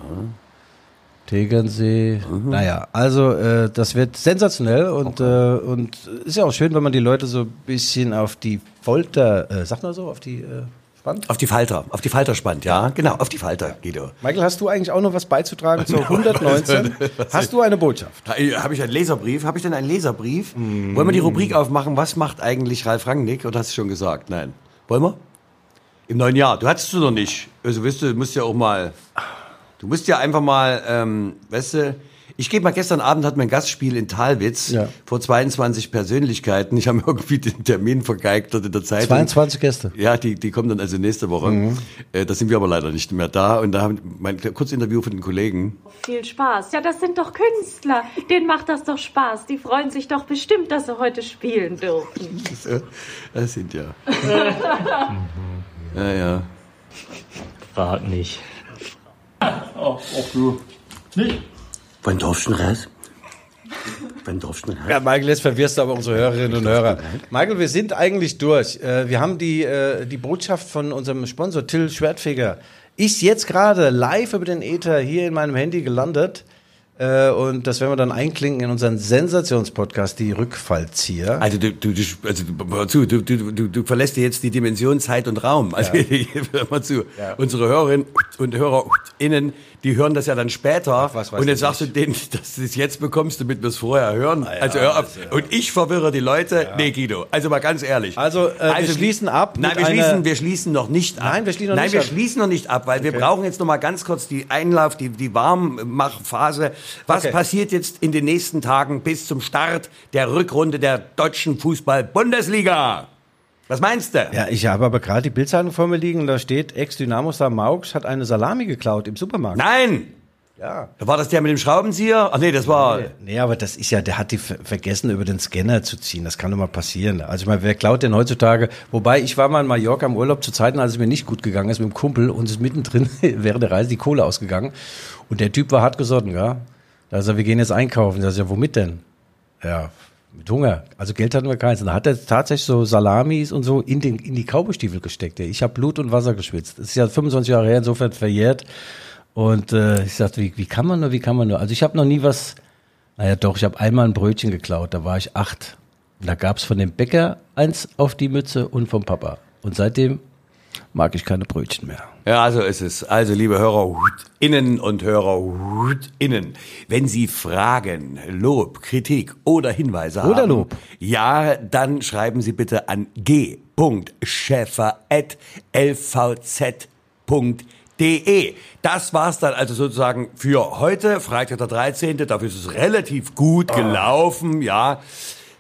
Tegernsee. Naja, also äh, das wird sensationell und, äh, und ist ja auch schön, wenn man die Leute so ein bisschen auf die Folter, äh, sag mal so, auf die äh, spannt. Auf die Falter, auf die Falter spannt, ja, genau, auf die Falter, Guido. Michael, hast du eigentlich auch noch was beizutragen (laughs) zur 119? (laughs) Hast du eine Botschaft? Habe ich einen Leserbrief? Habe ich denn einen Leserbrief? Wollen wir die Rubrik aufmachen? Was macht eigentlich Ralf Rangnick? Oder hast du schon gesagt? Nein. Wollen wir? Im neuen Jahr. Du hattest du noch nicht. Also, weißt du, du musst ja auch mal. Du musst ja einfach mal, ähm, weißt du, ich gebe mal, gestern Abend hatten wir ein Gastspiel in Talwitz Ja. vor 22 Persönlichkeiten. Ich habe mir (laughs) irgendwie den Termin vergeigt dort in der Zeitung. 22 Gäste. Ja, die, die kommen dann also nächste Woche. Äh, da sind wir aber leider nicht mehr da. Und da haben mein Kurzinterview von den Kollegen. Viel Spaß. Ja, das sind doch Künstler. Denen macht das doch Spaß. Die freuen sich doch bestimmt, dass sie heute spielen dürfen. (laughs) Das, äh, das sind ja. (laughs) ja, ja. Frag nicht. Wann darfst du denn raus? Wann darfst du denn raus? Ja, Michael, jetzt verwirrst du aber unsere Hörerinnen und Hörer. Michael, wir sind eigentlich durch. Äh, Wir haben die, äh, die Botschaft von unserem Sponsor Till Schwertfeger. Ist jetzt gerade live über den Ether hier in meinem Handy gelandet. Äh, Und das werden wir dann einklinken in unseren Sensationspodcast, die Rückfallzieher. Also du, du, du, also du, hör zu, du, du, du, du verlässt dir jetzt die Dimension Zeit und Raum. Also (laughs) hör mal zu. Unsere Hörerinnen und HörerInnen, die hören das ja dann später. was weiß und jetzt sagst du denen, dass du es jetzt bekommst, damit wir es vorher hören. also hör auf. Und ich verwirre die Leute. Nee, Guido, also mal ganz ehrlich. Also, äh, wir schließen ab Nein, wir schließen, wir schließen noch nicht ab. Nein, wir schließen noch Nein, nicht wir ab. schließen noch nicht ab, weil wir brauchen jetzt noch mal ganz kurz die Einlauf, die, die Warmmachphase. Was Okay. passiert jetzt in den nächsten Tagen bis zum Start der Rückrunde der deutschen Fußball-Bundesliga? Was meinst du? Ja, ich habe aber gerade die Bildzeitung vor mir liegen und da steht, Ex-Dynamo-Star Maux hat eine Salami geklaut im Supermarkt. Nein! Ja. War das der mit dem Schraubenzieher? Ach nee, das war. Nee, aber das ist ja, der hat die ver- vergessen, über den Scanner zu ziehen. Das kann doch mal passieren. Also ich meine, wer klaut denn heutzutage? Wobei, ich war mal in Mallorca im Urlaub zu Zeiten, als es mir nicht gut gegangen ist mit dem Kumpel und es ist mittendrin (laughs) während der Reise die Kohle ausgegangen. Und der Typ war hart gesotten, ja. Da sagt wir gehen jetzt einkaufen. Da sagt ja, womit denn? Ja, mit Hunger. Also Geld hatten wir keins. Und da hat er tatsächlich so Salamis und so in, den, in die Kaubestiefel gesteckt. Ich habe Blut und Wasser geschwitzt. Das ist ja 25 Jahre her, insofern verjährt. Und äh, ich sagte, wie, wie kann man nur, wie kann man nur? Also ich habe noch nie was, naja doch, ich habe einmal ein Brötchen geklaut, da war ich acht. Und da gab's von dem Bäcker eins auf die Mütze und vom Papa. Und seitdem mag ich keine Brötchen mehr. Ja, so ist es. Also, liebe HörerInnen und HörerInnen, wenn Sie Fragen, Lob, Kritik oder Hinweise haben. Oder Lob. Ja, dann schreiben Sie bitte an g.schäfer.lvz.de. Das war's dann also sozusagen für heute, Freitag der 13. Dafür ist es relativ gut gelaufen, ja.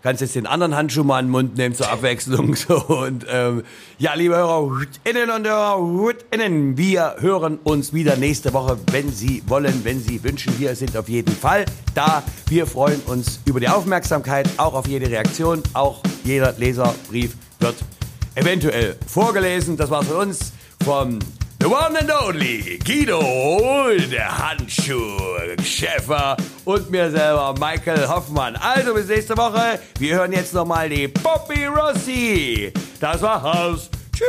Kannst jetzt den anderen Handschuh mal in den Mund nehmen zur Abwechslung. (laughs) So, und ähm, ja, liebe HörerInnen und HörerInnen, wir hören uns wieder nächste Woche, wenn Sie wollen, wenn Sie wünschen. Wir sind auf jeden Fall da. Wir freuen uns über die Aufmerksamkeit, auch auf jede Reaktion. Auch jeder Leserbrief wird eventuell vorgelesen. Das war's von uns, vom The one and only Guido, der Handschuh, Schäfer und mir selber, Michael Hoffmann. Also bis nächste Woche. Wir hören jetzt nochmal die Poppy Rossi. Das war Haus. Tschüss.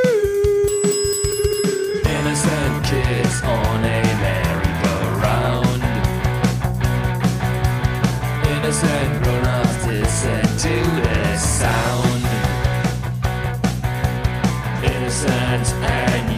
Innocent kids on a merry-go-round. Innocent grown-ups listen to the sound. Innocent and